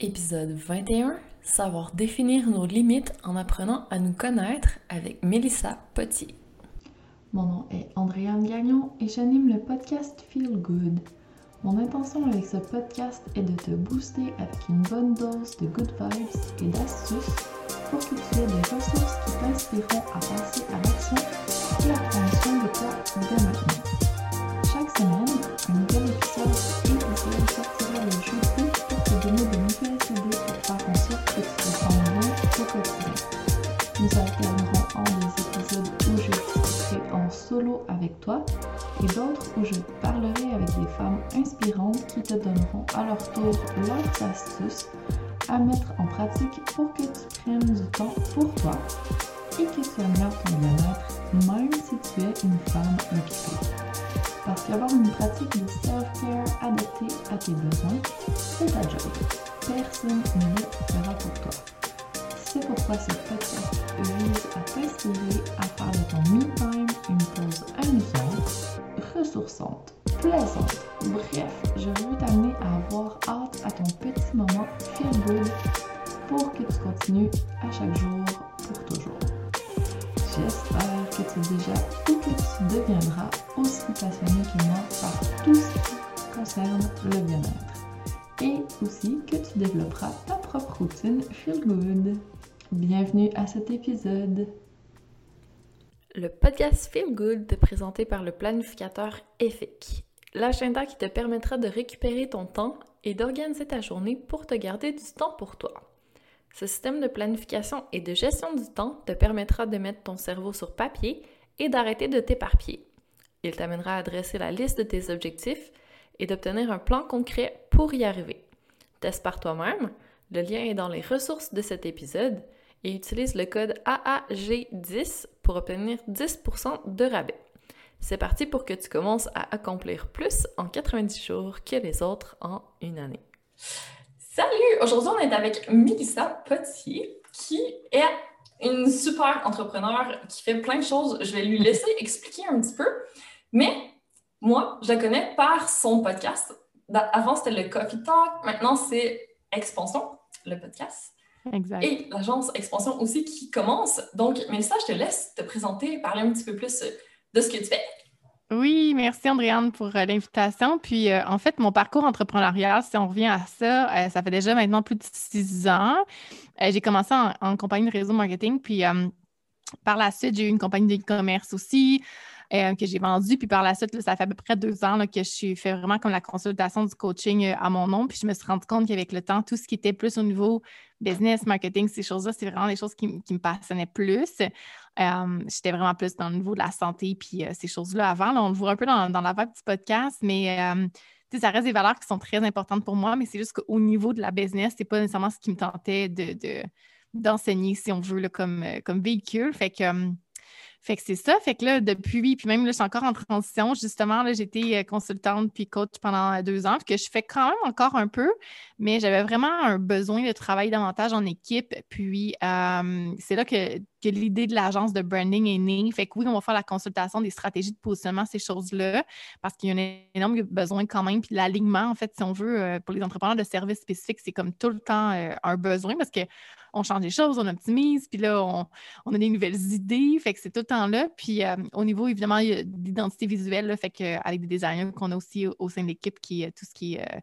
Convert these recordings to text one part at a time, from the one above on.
Épisode 21 Savoir définir nos limites en apprenant à nous connaître avec Mélissa Potier. Mon nom est Andréane Gagnon et j'anime le podcast Feel Good. Mon intention avec ce podcast est de te booster avec une bonne dose de good vibes et d'astuces pour que tu aies des ressources qui t'inspireront à passer à l'action et à prendre soin de toi dès maintenant. Te donneront à leur tour leurs astuces à mettre en pratique pour que tu prennes du temps pour toi et que tu améliores ton bien-être, même si tu es une femme occupée. Parce qu'avoir une pratique de self-care adaptée à tes besoins, c'est ta job. Personne ne le fera pour toi. C'est pourquoi ce podcast vise à t'inspirer à faire de ton me-time une pause amusante, ressourçante, plaisante. Bref, je veux t'amener à avoir hâte à ton petit moment feel good pour que tu continues à chaque jour pour toujours. J'espère que tu es déjà ou que tu deviendras aussi passionné que moi par tout ce qui concerne le bien-être. Et aussi que tu développeras ta propre routine Feel Good. Bienvenue à cet épisode. Le podcast Feel Good présenté par le planificateur EFIC, l'agenda qui te permettra de récupérer ton temps et d'organiser ta journée pour te garder du temps pour toi. Ce système de planification et de gestion du temps te permettra de mettre ton cerveau sur papier et d'arrêter de t'éparpiller. Il t'amènera à dresser la liste de tes objectifs et d'obtenir un plan concret pour y arriver. Teste par toi-même, le lien est dans les ressources de cet épisode et utilise le code AAG10 pour obtenir 10% de rabais. C'est parti pour que tu commences à accomplir plus en 90 jours que les autres en une année. Salut! Aujourd'hui, on est avec Mélissa Potier, qui est une super entrepreneur qui fait plein de choses. Je vais lui laisser expliquer un petit peu. Mais moi, je la connais par son podcast. Avant, c'était le Coffee Talk. Maintenant, c'est Expansion, le podcast. Exact. Et l'agence Expansion aussi qui commence. Donc, Mélissa, je te laisse te présenter, parler un petit peu plus de ce que tu fais. Oui, merci Andréane pour euh, l'invitation. Puis euh, en fait, mon parcours entrepreneurial, si on revient à ça, euh, ça fait déjà maintenant plus de six ans. j'ai commencé en, compagnie de réseau marketing, puis par la suite, j'ai eu une compagnie d'e-commerce aussi. Que j'ai vendue. Puis par la suite, ça fait à peu près deux ans que je suis fait vraiment comme la consultation du coaching à mon nom. Puis je me suis rendu compte qu'avec le temps, tout ce qui était plus au niveau business, marketing, ces choses-là, c'est vraiment des choses qui, me passionnaient plus. J'étais vraiment plus dans le niveau de la santé puis ces choses-là avant. on le voit un peu dans, la vibe du podcast, mais ça reste des valeurs qui sont très importantes pour moi, mais c'est juste qu'au niveau de la business, c'est pas nécessairement ce qui me tentait de, d'enseigner, si on veut, comme, comme véhicule. Fait que fait que c'est ça. Fait que là, depuis, puis même là, je suis encore en transition. Justement, là, j'étais euh, consultante puis coach pendant deux ans, que je fais quand même encore un peu, mais j'avais vraiment un besoin de travailler davantage en équipe. Puis euh, c'est là que, que l'idée de l'agence de branding est née. Fait que oui, on va faire la consultation des stratégies de positionnement, ces choses-là, parce qu'il y a un énorme besoin quand même. Puis l'alignement, en fait, si on veut, euh, pour les entrepreneurs de services spécifiques, c'est comme tout le temps un besoin parce que on change des choses, on optimise, puis là, on, a des nouvelles idées. Fait que c'est tout le temps là. Puis euh, au niveau, évidemment, il y a l'identité visuelle, fait qu'avec des designers qu'on a aussi au, sein de l'équipe, qui est tout ce qui est. Euh,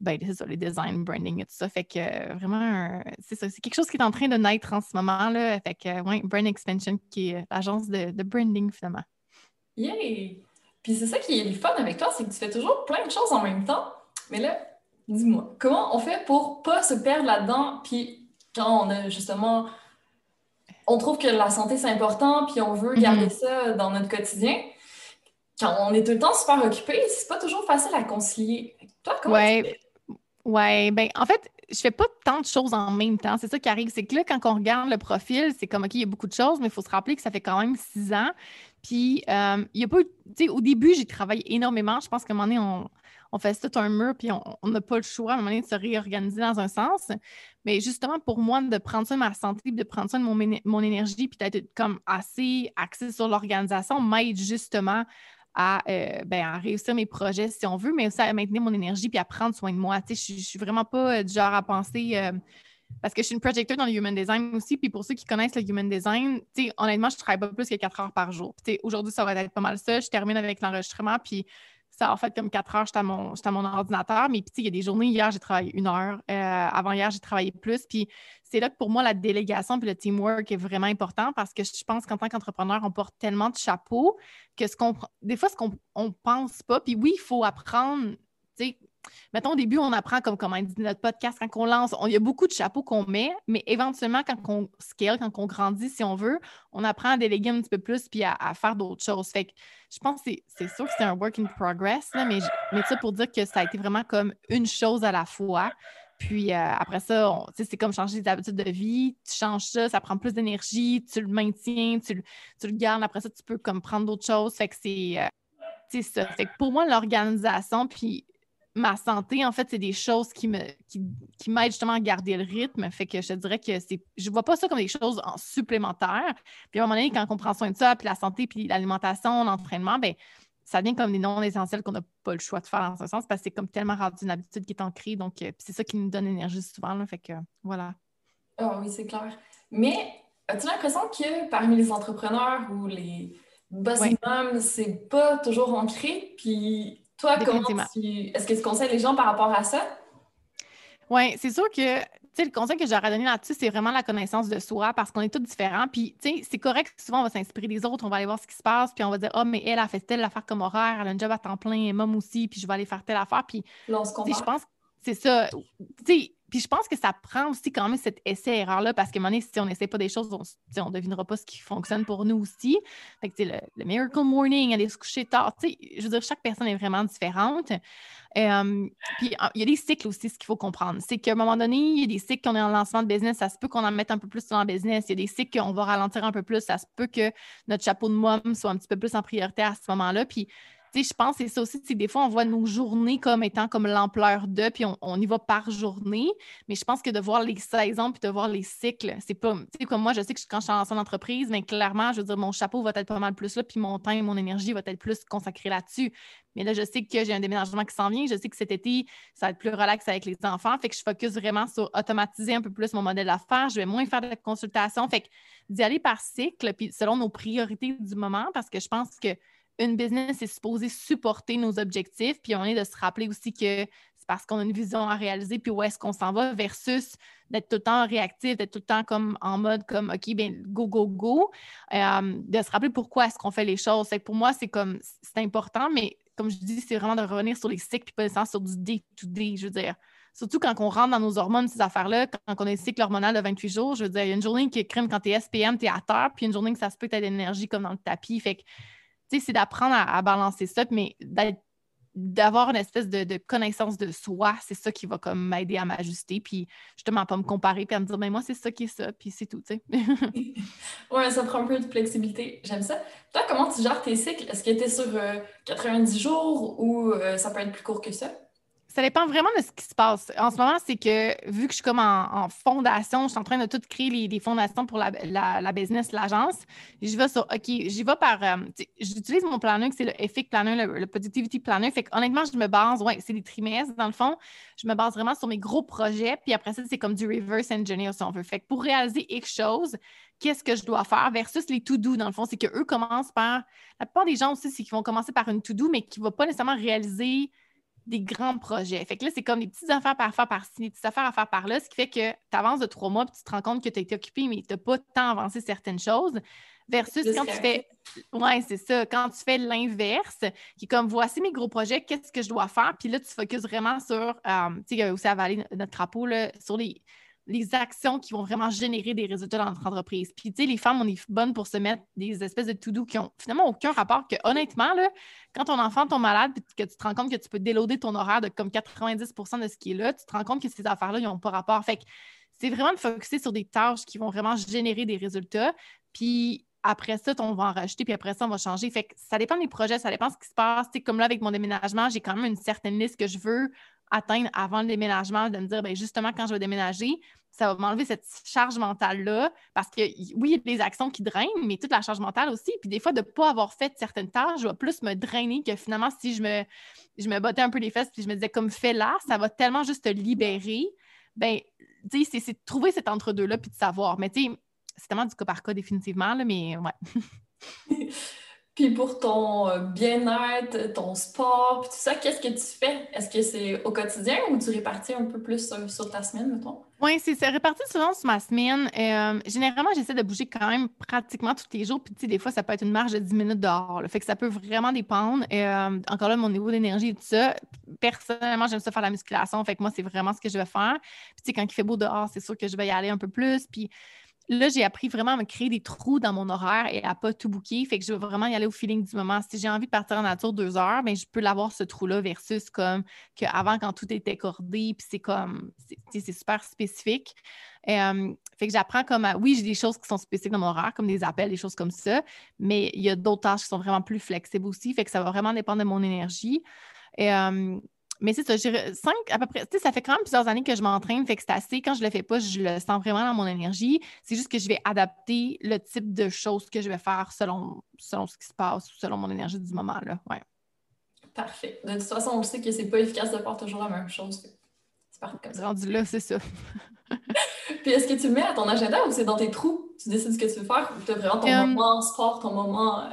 ben, ça, les design, branding et tout ça. Fait que euh, vraiment, c'est ça. C'est quelque chose qui est en train de naître en ce moment. Là. Fait que, ouais, Brand Expansion, qui est l'agence de, branding, finalement. Yay! Puis c'est ça qui est le fun avec toi, c'est que tu fais toujours plein de choses en même temps. Mais là, dis-moi, comment on fait pour pas se perdre là-dedans puis quand on a justement, on trouve que la santé c'est important, puis on veut garder mhm. ça dans notre quotidien. Quand on est tout le temps super occupé, c'est pas toujours facile à concilier. Toi, comment ouais. tu fais? Ouais, ben en fait, je fais pas tant de choses en même temps. C'est ça qui arrive. C'est que là, quand on regarde le profil, c'est comme OK, il y a beaucoup de choses, mais il faut se rappeler que ça fait quand même six ans. Puis, euh, il a pas, tu sais, au début, j'ai travaillé énormément. Je pense qu'à un moment donné, on, on fait tout un mur, puis on n'a pas le choix à un moment donné de se réorganiser dans un sens. Mais justement, pour moi, de prendre soin de ma santé, de prendre soin de mon, mon énergie, puis d'être comme assez axé sur l'organisation, m'aide justement à, ben, à, réussir mes projets si on veut, mais aussi à maintenir mon énergie puis à prendre soin de moi. Je ne suis vraiment pas du genre à penser parce que je suis une projecteur dans le human design aussi. Puis pour ceux qui connaissent le human design, honnêtement, je travaille pas plus que quatre heures par jour. Aujourd'hui, ça va être pas mal ça. Je termine avec l'enregistrement, puis ça a fait comme quatre heures, j'étais à mon, à mon ordinateur. Mais puis, il y a des journées, hier, j'ai travaillé une heure. Euh, avant hier, j'ai travaillé plus. Puis c'est là que pour moi, la délégation puis le teamwork est vraiment important parce que je pense qu'en tant qu'entrepreneur, on porte tellement de chapeaux que ce qu'on, des fois, ce qu'on ne pense pas. Puis oui, il faut apprendre, Mettons, au début, on apprend comme comment dit notre podcast quand on lance. il y a beaucoup de chapeaux qu'on met, mais éventuellement, quand on scale, quand on grandit, si on veut, on apprend à déléguer un petit peu plus puis à, faire d'autres choses. Fait que je pense que c'est sûr que c'est un work in progress, mais, mais ça pour dire que ça a été vraiment comme une chose à la fois. Puis euh, après ça, c'est comme changer des habitudes de vie. Tu changes ça, ça prend plus d'énergie, tu le maintiens, tu, le gardes. Après ça, tu peux comme prendre d'autres choses. Fait que c'est euh, ça. Fait que pour moi, l'organisation, puis ma santé, en fait, c'est des choses qui me qui, qui m'aident justement à garder le rythme. Fait que je te dirais que c'est. Je vois pas ça comme des choses en supplémentaires. Puis à un moment donné, quand on prend soin de ça, puis la santé, puis l'alimentation, l'entraînement, ben ça devient comme des non essentiels qu'on n'a pas le choix de faire dans ce sens parce que c'est comme tellement rendu une habitude qui est ancrée. Donc, euh, c'est ça qui nous donne énergie souvent. Là, fait que voilà. Oh oui, c'est clair. Mais as-tu l'impression que parmi les entrepreneurs ou les boss c'est pas toujours ancré? Puis toi, comment tu... Est-ce que tu conseilles les gens par rapport à ça? Oui, c'est sûr que le conseil que j'aurais donné là-dessus, c'est vraiment la connaissance de soi parce qu'on est tous différents. Puis, tu sais, c'est correct que souvent on va s'inspirer des autres, on va aller voir ce qui se passe, puis on va dire, oh, mais elle a fait telle affaire comme horaire, elle a un job à temps plein, et moi aussi, puis je vais aller faire telle affaire. Puis, je pense c'est ça. Tu sais, puis je pense que ça prend aussi quand même cet essai-erreur-là, parce qu'à un moment donné, si on n'essaie pas des choses, on ne devinera pas ce qui fonctionne pour nous aussi. Fait que, le, le miracle morning, aller se coucher tard, je veux dire, chaque personne est vraiment différente. Puis il y a des cycles aussi, ce qu'il faut comprendre. C'est qu'à un moment donné, il y a des cycles qu'on est en lancement de business, ça se peut qu'on en mette un peu plus dans le business. Il y a des cycles qu'on va ralentir un peu plus, ça se peut que notre chapeau de môme soit un petit peu plus en priorité à ce moment-là. Puis je pense que c'est ça aussi, des fois, on voit nos journées comme étant comme l'ampleur de, puis on, y va par journée. Mais je pense que de voir les saisons puis de voir les cycles, c'est pas. Tu sais, comme moi, je sais que quand je suis en entreprise, mais clairement, je veux dire, mon chapeau va être pas mal plus là, puis mon temps et mon énergie va être plus consacré là-dessus. Mais là, je sais que j'ai un déménagement qui s'en vient. Je sais que cet été, ça va être plus relax avec les enfants. Fait que je focus vraiment sur automatiser un peu plus mon modèle d'affaires. Je vais moins faire de consultation. Fait que d'y aller par cycle, puis selon nos priorités du moment, parce que je pense que une business est supposée supporter nos objectifs, puis on est de se rappeler aussi que c'est parce qu'on a une vision à réaliser, puis où est-ce qu'on s'en va, versus d'être tout le temps réactif, d'être tout le temps comme en mode comme OK, ben go, go, go. Euh, de se rappeler pourquoi est-ce qu'on fait les choses. pour moi, c'est comme c'est important, mais comme je dis, c'est vraiment de revenir sur les cycles, puis pas nécessairement sur du day-to-day, je veux dire. Surtout quand on rentre dans nos hormones, ces affaires-là, quand on a un cycle hormonal de 28 jours, je veux dire, il y a une journée qui est crème quand tu es SPM, tu es à terre, puis une journée que ça se peut que tu de l'énergie comme dans le tapis. Fait que c'est d'apprendre à, balancer ça, mais d'avoir une espèce de, connaissance de soi, c'est ça qui va comme m'aider à m'ajuster, puis justement pas me comparer, puis à me dire, ben moi, c'est ça qui est ça, puis c'est tout, tu sais. ouais, ça prend un peu de flexibilité. J'aime ça. Toi, comment tu gères tes cycles? Est-ce que tu es sur 90 euh, jours ou euh, ça peut être plus court que ça? Ça dépend vraiment de ce qui se passe. En ce moment, c'est que vu que je suis comme en, fondation, je suis en train de tout créer les, fondations pour la, business, l'agence, je vais sur OK, j'y vais par. Euh, j'utilise mon planner, c'est le EFIC Planner, le, Positivity Planner. Fait honnêtement, je me base, ouais, c'est des trimestres dans le fond. Je me base vraiment sur mes gros projets. Puis après ça, c'est comme du reverse engineer si on veut. Fait pour réaliser X chose, qu'est-ce que je dois faire versus les to-do, dans le fond, c'est qu'eux commencent par. La plupart des gens aussi, c'est qu'ils vont commencer par une to-do, mais qui ne vont pas nécessairement réaliser des grands projets. Fait que là, c'est comme des petites affaires par faire par-ci, des petites affaires à faire par-là, ce qui fait que tu avances de trois mois puis tu te rends compte que tu as été occupé, mais tu n'as pas tant avancé certaines choses. Versus quand tu fais. Ouais, c'est ça. Quand tu fais l'inverse, qui est comme voici mes gros projets, qu'est-ce que je dois faire? Puis là, tu focuses vraiment sur. Euh, tu sais, aussi avaler notre crapaud, là, sur les les actions qui vont vraiment générer des résultats dans notre entreprise. Puis, tu sais, les femmes, on est bonnes pour se mettre des espèces de to-do qui ont finalement aucun rapport, que honnêtement, quand ton enfant tombe malade, puis que tu te rends compte que tu peux déloader ton horaire de comme 90% de ce qui est là, tu te rends compte que ces affaires-là, ils n'ont pas rapport. Fait que c'est vraiment de focuser sur des tâches qui vont vraiment générer des résultats. Puis, après ça, on va en rajouter, puis après ça, on va changer. Fait que ça dépend des projets, ça dépend de ce qui se passe. sais, comme là, avec mon déménagement, j'ai quand même une certaine liste que je veux atteindre avant le déménagement, de me dire, ben justement, quand je vais déménager, ça va m'enlever cette charge mentale-là. Parce que oui, il y a des actions qui drainent, mais toute la charge mentale aussi. Puis des fois, de ne pas avoir fait certaines tâches va plus me drainer que finalement, si je me, je me bottais un peu les fesses puis je me disais, comme fais là, ça va tellement juste te libérer. Ben, tu sais, c'est de trouver cet entre-deux-là puis de savoir. Mais tu sais, c'est tellement du cas par cas définitivement, là, mais ouais. Puis pour ton euh, bien-être, ton sport, puis tout ça, qu'est-ce que tu fais? Est-ce que c'est au quotidien ou tu répartis un peu plus sur, ta semaine, mettons? Oui, c'est réparti souvent sur ma semaine. Euh, généralement, j'essaie de bouger quand même pratiquement tous les jours. Puis, tu sais, des fois, ça peut être une marge de 10 minutes dehors. Fait que ça peut vraiment dépendre. Euh, encore là, mon niveau d'énergie et tout ça. Personnellement, j'aime ça faire la musculation. Fait que moi, c'est vraiment ce que je vais faire. Puis, tu sais, quand il fait beau dehors, c'est sûr que je vais y aller un peu plus. Puis, là, j'ai appris vraiment à me créer des trous dans mon horaire et à pas tout booker. Fait que je veux vraiment y aller au feeling du moment. Si j'ai envie de partir en nature deux heures, bien, je peux l'avoir ce trou-là versus comme qu'avant, quand tout était cordé, puis c'est comme, c'est super spécifique. fait que j'apprends comme, oui, j'ai des choses qui sont spécifiques dans mon horaire, comme des appels, des choses comme ça, mais il y a d'autres tâches qui sont vraiment plus flexibles aussi. Fait que ça va vraiment dépendre de mon énergie. Mais c'est ça, cinq à peu près, tu sais, ça fait quand même plusieurs années que je m'entraîne, fait que c'est assez. Quand je le fais pas, je le sens vraiment dans mon énergie. C'est juste que je vais adapter le type de choses que je vais faire selon, selon ce qui se passe ou selon mon énergie du moment, là. Ouais. Parfait. De toute façon, on sait que c'est pas efficace de faire toujours la même chose. C'est parfait comme ça. Rendu là, c'est ça. Puis est-ce que tu le mets à ton agenda ou c'est dans tes trous? Tu décides ce que tu veux faire ou tu as vraiment ton euh, moment sport, ton moment.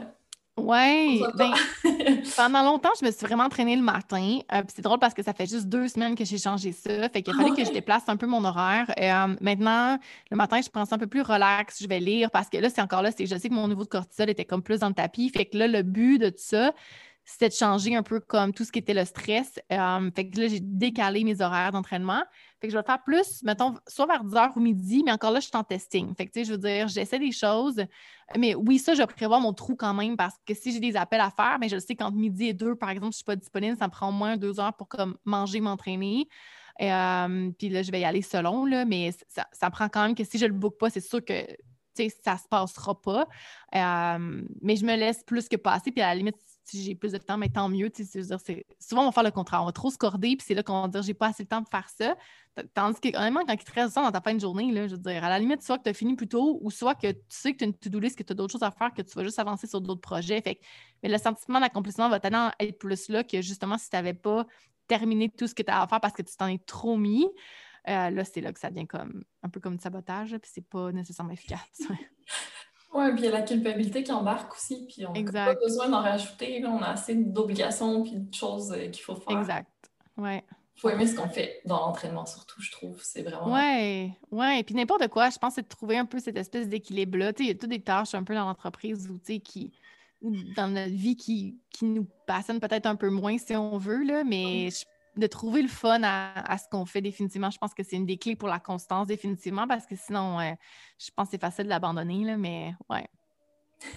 Oui, ben, pendant longtemps, je me suis vraiment entraînée le matin. Euh, c'est drôle parce que ça fait juste deux semaines que j'ai changé ça. Fait qu'il fallait que je déplace un peu mon horaire. Euh, maintenant, le matin, je prends ça un peu plus relax. Je vais lire parce que là, c'est encore là, c'est je sais que mon niveau de cortisol était comme plus dans le tapis. Fait que là, le but de tout ça, c'était de changer un peu comme tout ce qui était le stress. Euh, fait que là, j'ai décalé mes horaires d'entraînement. Fait que je vais faire plus, mettons, soit vers 10h ou midi, mais encore là, je suis en testing. Fait que, tu sais, je veux dire, j'essaie des choses. Mais oui, ça, je vais prévoir mon trou quand même parce que si j'ai des appels à faire, mais je sais qu'entre midi et 2, par exemple, je ne suis pas disponible, ça me prend au moins deux heures pour comme manger, m'entraîner. Euh, puis là, je vais y aller selon, là, mais ça, ça prend quand même que si je ne le book pas, c'est sûr que ça se passera pas. Euh, mais je me laisse plus que passer. Puis à la limite, si j'ai plus de temps, mais tant mieux. souvent, on va faire le contraire. On va trop se corder, puis c'est là qu'on va dire j'ai pas assez de temps pour faire ça. Tandis que, honnêtement, quand il te reste ça dans ta fin de journée, là, je veux dire, à la limite, soit que tu as fini plus tôt, ou soit que tu sais que tu as une to-do list, que tu as d'autres choses à faire, que tu vas juste avancer sur d'autres projets. Fait mais le sentiment d'accomplissement va tellement être plus là que justement, si tu n'avais pas terminé tout ce que tu as à faire parce que tu t'en es trop mis, euh, là, c'est là que ça devient comme un peu comme du sabotage, puis c'est pas nécessairement efficace. Oui, puis il y a la culpabilité qui embarque aussi, puis on n'a pas besoin d'en rajouter. Là, on a assez d'obligations puis de choses euh, qu'il faut faire. Exact. Ouais. Il faut aimer ce qu'on fait dans l'entraînement, surtout, je trouve. C'est vraiment. Oui, oui. Et puis n'importe quoi, je pense, c'est de trouver un peu cette espèce d'équilibre-là. Il y a toutes des tâches un peu dans l'entreprise ou qui dans notre vie qui, qui nous passionnent peut-être un peu moins si on veut, là, mais je de trouver le fun à, ce qu'on fait définitivement. Je pense que c'est une des clés pour la constance définitivement parce que sinon, je pense que c'est facile de l'abandonner, mais ouais.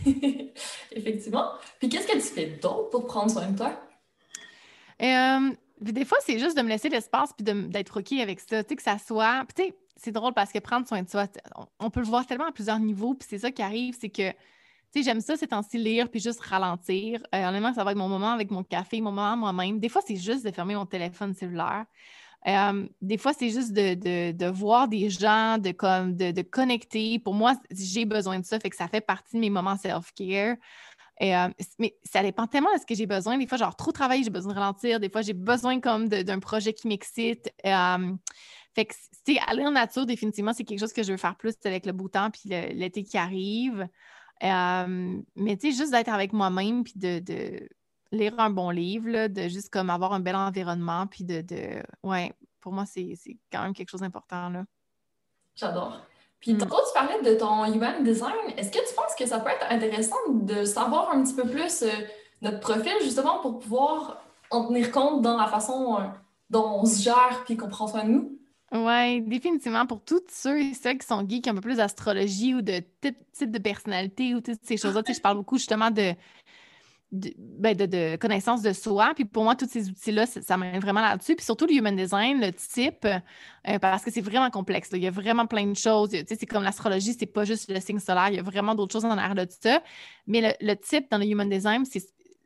Effectivement. Puis qu'est-ce que tu fais d'autre pour prendre soin de toi? Euh, des fois, c'est juste de me laisser l'espace puis d'être OK avec ça. Tu sais, que ça soit. tu sais, c'est drôle parce que prendre soin de soi, on, peut le voir tellement à plusieurs niveaux. Puis c'est ça qui arrive, c'est que j'aime ça, c'est temps-ci lire puis juste ralentir. Euh, honnêtement, ça va être mon moment avec mon café, mon moment moi-même. Des fois, c'est juste de fermer mon téléphone cellulaire. Euh, des fois, c'est juste de, voir des gens, de, comme, de, connecter. Pour moi, j'ai besoin de ça, fait que ça fait partie de mes moments self-care. Euh, mais ça dépend tellement de ce que j'ai besoin. Des fois, genre trop travailler, j'ai besoin de ralentir. Des fois, j'ai besoin comme d'un projet qui m'excite. fait que, aller en nature, définitivement, c'est quelque chose que je veux faire plus avec le beau temps puis l'été qui arrive. Euh, mais tu sais, juste d'être avec moi-même, puis de, lire un bon livre, de juste comme avoir un bel environnement, puis de, de... ouais, pour moi, c'est quand même quelque chose d'important, là. J'adore. Puis mmh. tantôt, tu parlais de ton human design. Est-ce que tu penses que ça peut être intéressant de savoir un petit peu plus euh, notre profil, justement, pour pouvoir en tenir compte dans la façon euh, dont on se gère puis qu'on prend soin de nous? Oui, définitivement. Pour tous ceux et celles qui sont geeks un peu plus d'astrologie ou de type, de personnalité ou toutes ces choses-là, je parle beaucoup justement de, ben, de, de, connaissance de soi. Puis pour moi, tous ces outils-là, ça, m'aide vraiment là-dessus. Puis surtout le human design, le type, euh, parce que c'est vraiment complexe. Il y a vraiment plein de choses. c'est comme l'astrologie, c'est pas juste le signe solaire. Il y a vraiment d'autres choses en arrière de tout ça. Mais le, le type dans le human design, c'est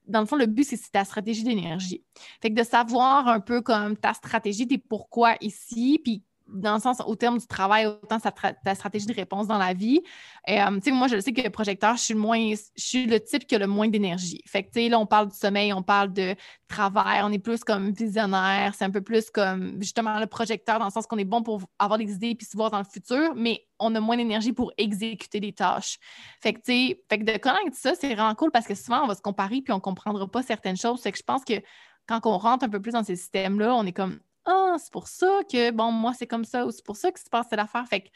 dans le fond, le but, c'est ta stratégie d'énergie. Fait que de savoir un peu comme ta stratégie, tes pourquoi ici, puis dans le sens, au terme du travail, autant ta stratégie de réponse dans la vie. Euh, moi, je sais que le projecteur, je suis le moins, je suis le type qui a le moins d'énergie. Fait que, là, on parle du sommeil, on parle de travail, on est plus comme visionnaire, c'est un peu plus comme, justement, le projecteur, dans le sens qu'on est bon pour avoir des idées puis se voir dans le futur, mais on a moins d'énergie pour exécuter des tâches. Fait que, fait que de connaître ça, c'est vraiment cool parce que souvent, on va se comparer puis on comprendra pas certaines choses. C'est que je pense que quand on rentre un peu plus dans ces systèmes-là, on est comme ah, c'est pour ça que, bon, moi, c'est comme ça, ou c'est pour ça que se passe cette affaire. Fait que,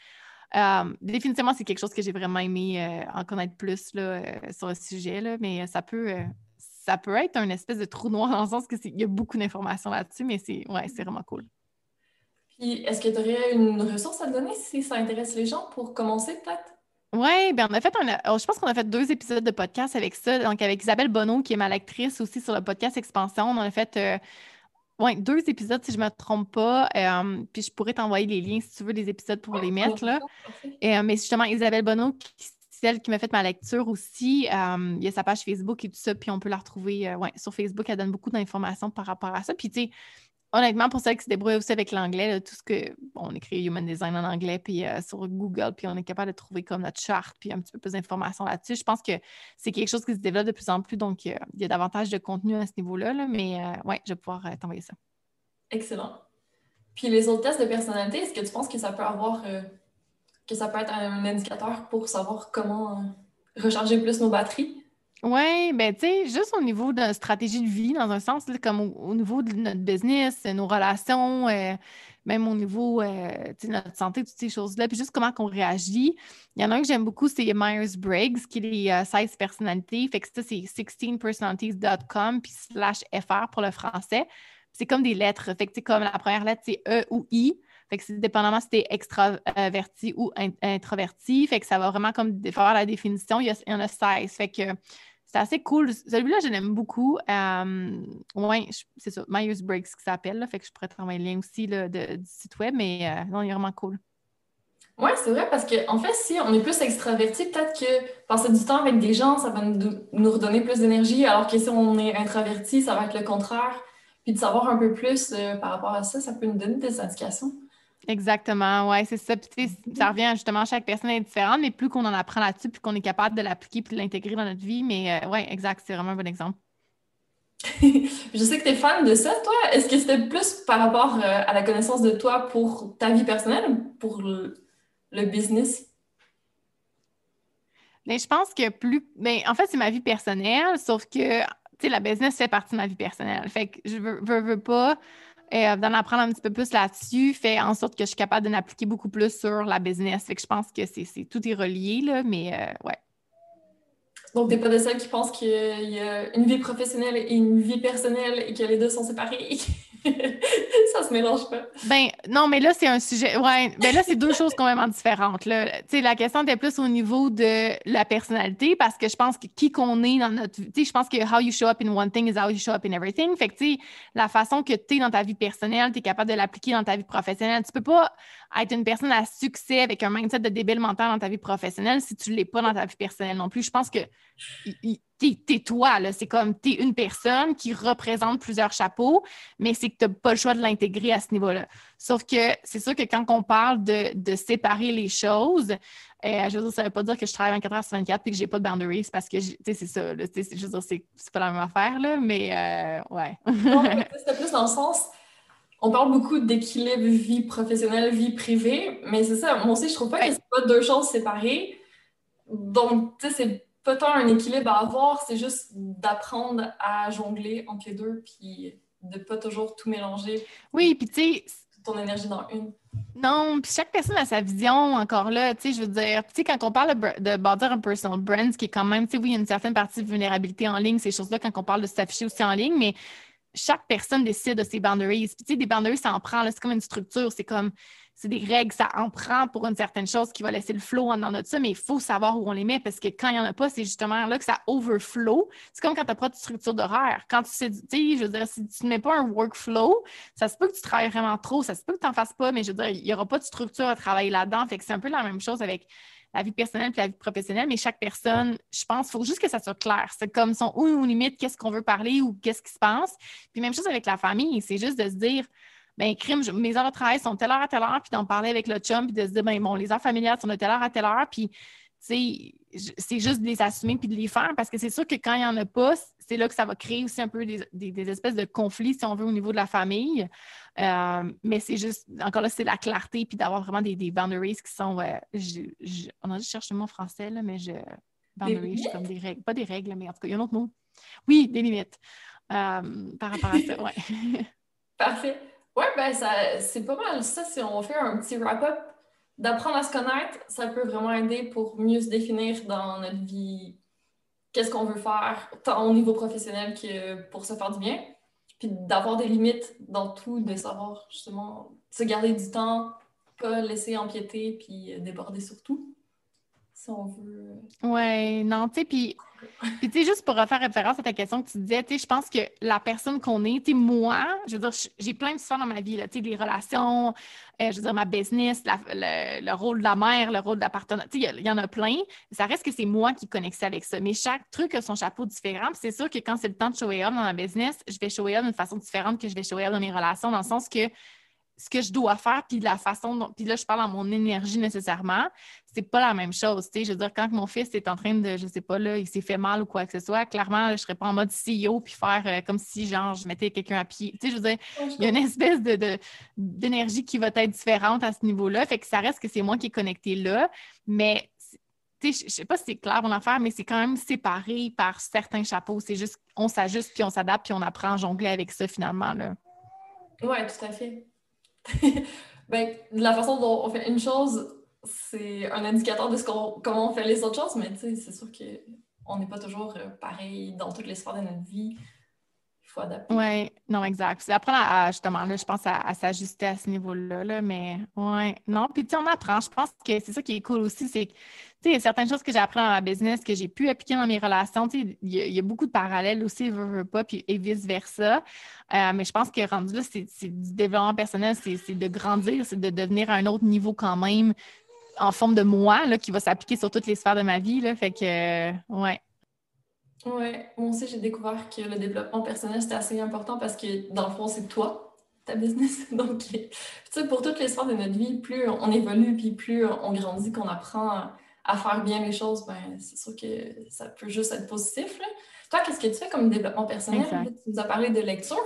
euh, définitivement, c'est quelque chose que j'ai vraiment aimé euh, en connaître plus là, euh, sur le sujet, là, mais ça peut, ça peut être un espèce de trou noir dans le sens qu'il y a beaucoup d'informations là-dessus, mais c'est ouais, vraiment cool. Puis, est-ce que tu aurais une ressource à donner si ça intéresse les gens pour commencer, peut-être? Oui, bien on a fait un, oh, je pense qu'on a fait deux épisodes de podcast avec ça. Donc, avec Isabelle Bonneau, qui est ma lectrice aussi sur le podcast Expansion, on a fait deux épisodes, si je ne me trompe pas. Euh, puis je pourrais t'envoyer les liens si tu veux des épisodes pour les mettre. Là. Euh, mais justement, Isabelle Bonneau, celle qui m'a fait ma lecture aussi, euh, il y a sa page Facebook et tout ça, puis on peut la retrouver ouais, sur Facebook. Elle donne beaucoup d'informations par rapport à ça. Puis tu sais, honnêtement, pour celles qui se débrouillent aussi avec l'anglais, tout ce que. on écrit Human Design en anglais, puis euh, sur Google, puis on est capable de trouver comme notre charte, puis un petit peu plus d'informations là-dessus. Je pense que c'est quelque chose qui se développe de plus en plus, donc euh, il y a davantage de contenu à ce niveau-là, mais euh, ouais, je vais pouvoir t'envoyer ça. Excellent. Puis les autres tests de personnalité, est-ce que tu penses que ça peut avoir. que ça peut être un indicateur pour savoir comment recharger plus nos batteries? Oui, ben tu sais, juste au niveau de stratégie de vie, dans un sens, comme au, niveau de notre business, nos relations, euh, même au niveau euh, de notre santé, toutes ces choses-là, puis juste comment on réagit. Il y en a un que j'aime beaucoup, c'est Myers-Briggs, qui est les 16 euh, personnalités. Fait que ça, c'est 16personalities.com, puis slash FR pour le français. C'est comme des lettres. Fait que comme la première lettre, c'est E ou I. Fait que c'est dépendamment si tu es extraverti ou introverti. Fait que ça va vraiment comme faire la définition. Il y, en a 16. Fait que c'est assez cool. Celui-là, je l'aime beaucoup. Euh, oui, c'est ça, Myers-Briggs qui s'appelle. Fait que je pourrais te renvoyer le lien aussi là, du site web, mais euh, non, il est vraiment cool. Oui, c'est vrai, parce qu'en en fait, si on est plus extraverti, peut-être que passer du temps avec des gens, ça va nous, redonner plus d'énergie, alors que si on est introverti, ça va être le contraire. Puis de savoir un peu plus euh, par rapport à ça, ça peut nous donner des indications. Exactement, oui, c'est ça. Puis, ça revient justement, chaque personne est différente, mais plus qu'on en apprend là-dessus, plus qu'on est capable de l'appliquer puis de l'intégrer dans notre vie. Mais euh, oui, exact, c'est vraiment un bon exemple. je sais que tu es fan de ça, toi. Est-ce que c'était plus par rapport euh, à la connaissance de toi pour ta vie personnelle ou pour le, business? Mais je pense que plus. Mais en fait, c'est ma vie personnelle, sauf que, tu sais, la business fait partie de ma vie personnelle. Fait que je veux, veux, veux pas euh, d'en apprendre un petit peu plus là-dessus fait en sorte que je suis capable de l'appliquer beaucoup plus sur la business. Fait que je pense que c'est tout est relié, là, mais euh, ouais. Donc, tu n'es pas de celles qui pensent qu'il y a une vie professionnelle et une vie personnelle et que les deux sont séparés ça se mélange pas. Ben non, mais là, c'est un sujet. Ouais, ben là, c'est deux choses complètement différentes. Là. la question était plus au niveau de la personnalité parce que je pense que qui qu'on est dans notre vie, je pense que how you show up in one thing is how you show up in everything. Fait que, tu sais, la façon que tu es dans ta vie personnelle, tu es capable de l'appliquer dans ta vie professionnelle. Tu peux pas être une personne à succès avec un mindset de débile mental dans ta vie professionnelle si tu l'es pas dans ta vie personnelle non plus. Je pense que t'es toi, là. C'est comme t'es une personne qui représente plusieurs chapeaux, mais c'est que t'as pas le choix de l'intégrer à ce niveau-là. Sauf que c'est sûr que quand on parle de, séparer les choses, euh, je veux dire, ça veut pas dire que je travaille 24 heures sur 24 et que j'ai pas de boundaries parce que, tu sais, c'est ça, je veux dire, c'est pas la même affaire, là, mais euh, ouais. c'est plus dans le sens, on parle beaucoup d'équilibre vie professionnelle, vie privée, mais c'est ça, moi aussi, je trouve pas que c'est pas deux choses séparées. Donc, tu sais, c'est pas tant un équilibre à avoir, c'est juste d'apprendre à jongler entre les deux, puis de pas toujours tout mélanger. Oui, puis tu sais. Ton énergie dans une. Non, puis chaque personne a sa vision encore là, tu sais, je veux dire, tu sais, quand on parle de, bâtir un personal brand, ce qui est quand même, tu sais, oui, il y a une certaine partie de vulnérabilité en ligne, ces choses-là, quand on parle de s'afficher aussi en ligne, mais chaque personne décide de ses boundaries. Puis, tu sais, des boundaries, ça en prend, c'est comme une structure, c'est comme, c'est des règles, ça en prend pour une certaine chose qui va laisser le flow en notre ça, mais il faut savoir où on les met parce que quand il n'y en a pas, c'est justement là que ça overflow. C'est comme quand tu n'as pas de structure d'horaire. Quand tu sais, tu sais, je veux dire, si tu ne mets pas un workflow, ça se peut que tu travailles vraiment trop, ça se peut que tu n'en fasses pas, mais je veux dire, il n'y aura pas de structure à travailler là-dedans. Fait que c'est un peu la même chose avec la vie personnelle et la vie professionnelle, mais chaque personne, je pense, il faut juste que ça soit clair. C'est comme son où ou limite, qu'est-ce qu'on veut parler ou qu'est-ce qui se passe. Puis même chose avec la famille, c'est juste de se dire, ben crime, mes heures de travail sont telle heure à telle heure, puis d'en parler avec le chum, puis de se dire, ben bon, les heures familiales sont de telle heure à telle heure, puis c'est juste de les assumer puis de les faire parce que c'est sûr que quand il n'y en a pas, c'est là que ça va créer aussi un peu des, espèces de conflits, si on veut, au niveau de la famille. Euh, mais c'est juste, encore là, c'est la clarté puis d'avoir vraiment des, boundaries qui sont. Euh, on a dit chercher le mot français, là, mais je. Boundaries, comme des règles. Pas des règles, mais en tout cas, il y a un autre mot. Oui, des limites. Euh, par rapport à ça, oui. Parfait. Oui, ben c'est pas mal ça si on fait un petit wrap-up d'apprendre à se connaître, ça peut vraiment aider pour mieux se définir dans notre vie, qu'est-ce qu'on veut faire, tant au niveau professionnel que pour se faire du bien. Puis d'avoir des limites dans tout, de savoir justement se garder du temps, pas laisser empiéter puis déborder sur tout si on veut. Oui, non, tu sais, puis, tu sais, juste pour refaire référence à ta question que tu disais, tu sais, je pense que la personne qu'on est, tu sais, moi, je veux dire, j'ai plein de histoires dans ma vie, tu sais, les relations, euh, je veux dire, ma business, le, rôle de la mère, le rôle de la partenaire, tu sais, il y, en a plein. Ça reste que c'est moi qui connecte avec ça. Mais chaque truc a son chapeau différent. c'est sûr que quand c'est le temps de show up dans ma business, je vais show up d'une façon différente que je vais show up dans mes relations, dans le sens que ce que je dois faire, puis la façon dont. Puis là, je parle en mon énergie nécessairement. C'est pas la même chose. Tu sais, je veux dire, quand mon fils est en train de, je sais pas, là, il s'est fait mal ou quoi que ce soit, clairement, je serais pas en mode CEO puis faire euh, comme si, genre, je mettais quelqu'un à pied. Tu sais, je veux dire, il y a une espèce de, d'énergie qui va être différente à ce niveau-là. Fait que ça reste que c'est moi qui est connecté là. Mais je ne sais pas si c'est clair mon affaire, mais c'est quand même séparé par certains chapeaux. C'est juste, on s'ajuste, puis on s'adapte, puis on apprend à jongler avec ça finalement. Oui, tout à fait. ben, la façon dont on fait une chose, c'est un indicateur de ce comment on fait les autres choses, mais c'est sûr qu'on n'est pas toujours euh, pareil dans toutes les sphères de notre vie. Faut. Oui, non, exact. C'est apprendre justement, là, je pense, à, s'ajuster à ce niveau-là, là, mais ouais, non. Puis, tu on apprend. Je pense que c'est ça qui est cool aussi, c'est il y a certaines choses que j'ai appris dans ma business que j'ai pu appliquer dans mes relations. Il y, a beaucoup de parallèles aussi, veux, veux pas, puis, et vice-versa. Euh, mais je pense que rendu là, c'est du développement personnel, c'est de grandir, c'est de devenir à un autre niveau quand même en forme de moi, là, qui va s'appliquer sur toutes les sphères de ma vie. Là, fait que, euh, ouais. Ouais, moi aussi, j'ai découvert que le développement personnel, c'était assez important parce que, dans le fond, c'est toi, ta business. Donc, tu sais, pour toutes les sphères de notre vie, plus on évolue, puis plus on grandit, qu'on apprend à faire bien les choses, ben, c'est sûr que ça peut juste être positif. Toi, qu'est-ce que tu fais comme développement personnel? tu nous as parlé de lecture.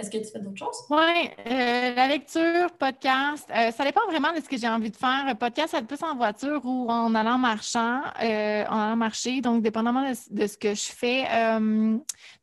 Est-ce que tu fais d'autres choses? Oui, euh, la lecture, podcast, euh, ça dépend vraiment de ce que j'ai envie de faire. Podcast, ça plus en voiture ou en allant marchant, euh, en allant marcher. Donc, dépendamment de, ce que je fais.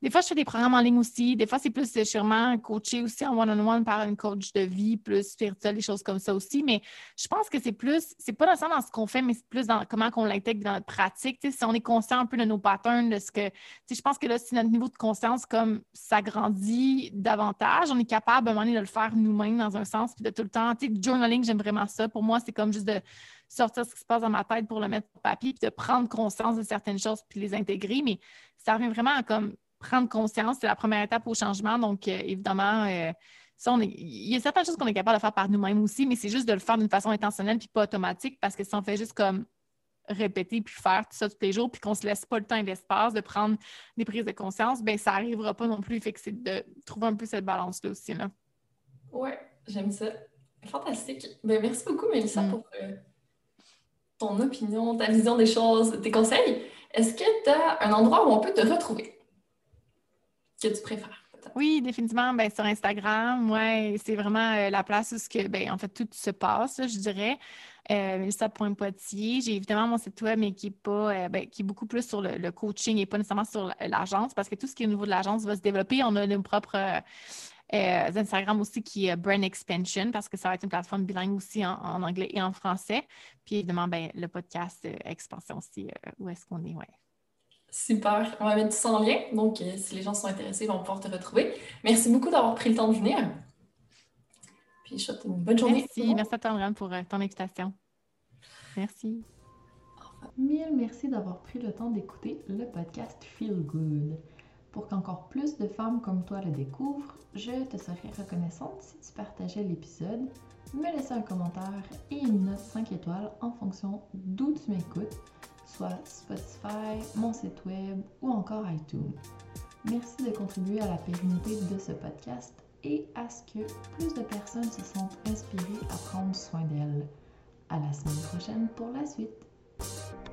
des fois, je fais des programmes en ligne aussi. Des fois, c'est plus sûrement coaché aussi en one-on-one par une coach de vie, plus spirituelle, des choses comme ça aussi. Mais je pense que c'est plus, c'est pas nécessairement dans ce qu'on fait, mais c'est plus dans comment on l'intègre dans notre pratique. si on est conscient un peu de nos patterns, de ce que, je pense que là, si notre niveau de conscience comme ça grandit davantage, on est capable à un moment donné de le faire nous-mêmes dans un sens, puis de tout le temps. Tu sais, journaling, j'aime vraiment ça. Pour moi, c'est comme juste de sortir ce qui se passe dans ma tête pour le mettre sur papier, puis de prendre conscience de certaines choses, puis les intégrer. Mais ça revient vraiment à comme prendre conscience, c'est la première étape au changement. Donc, euh, évidemment, euh, il y a certaines choses qu'on est capable de faire par nous-mêmes aussi, mais c'est juste de le faire d'une façon intentionnelle puis pas automatique parce que si on fait juste comme répéter puis faire tout ça tous les jours, puis qu'on se laisse pas le temps et l'espace de prendre des prises de conscience, ben ça n'arrivera pas non plus. Fait que c'est de trouver un peu cette balance-là aussi. Là. Ouais, j'aime ça. Fantastique. Ben, merci beaucoup, Mélissa, mm. pour euh, ton opinion, ta vision des choses, tes conseils. Est-ce que tu as un endroit où on peut te retrouver? Que tu préfères? Oui, définitivement, ben, sur Instagram, ouais, c'est vraiment euh, la place où ce que, ben, en fait, tout se passe, je dirais. Euh, J'ai évidemment mon site web, mais qui est pas euh, ben, qui est beaucoup plus sur le, coaching et pas nécessairement sur l'agence, parce que tout ce qui est au niveau de l'agence va se développer. On a nos propres euh, Instagram aussi qui est Brand Expansion, parce que ça va être une plateforme bilingue aussi en, anglais et en français. Puis évidemment, ben, le podcast Expansion aussi, où est-ce qu'on est, ouais. Super. On va mettre tout ça en lien. Donc, si les gens sont intéressés, ils vont pouvoir te retrouver. Merci beaucoup d'avoir pris le temps de venir. Puis je souhaite une bonne journée. Merci, merci à toi, Andréane, pour euh, ton invitation. Merci. Mille merci d'avoir pris le temps d'écouter le podcast Feel Good. Pour qu'encore plus de femmes comme toi le découvrent, je te serais reconnaissante si tu partageais l'épisode, me laissais un commentaire et une note 5 étoiles en fonction d'où tu m'écoutes, soit Spotify, mon site web ou encore iTunes. Merci de contribuer à la pérennité de ce podcast et à ce que plus de personnes se sentent inspirées à prendre soin d'elles. À la semaine prochaine pour la suite.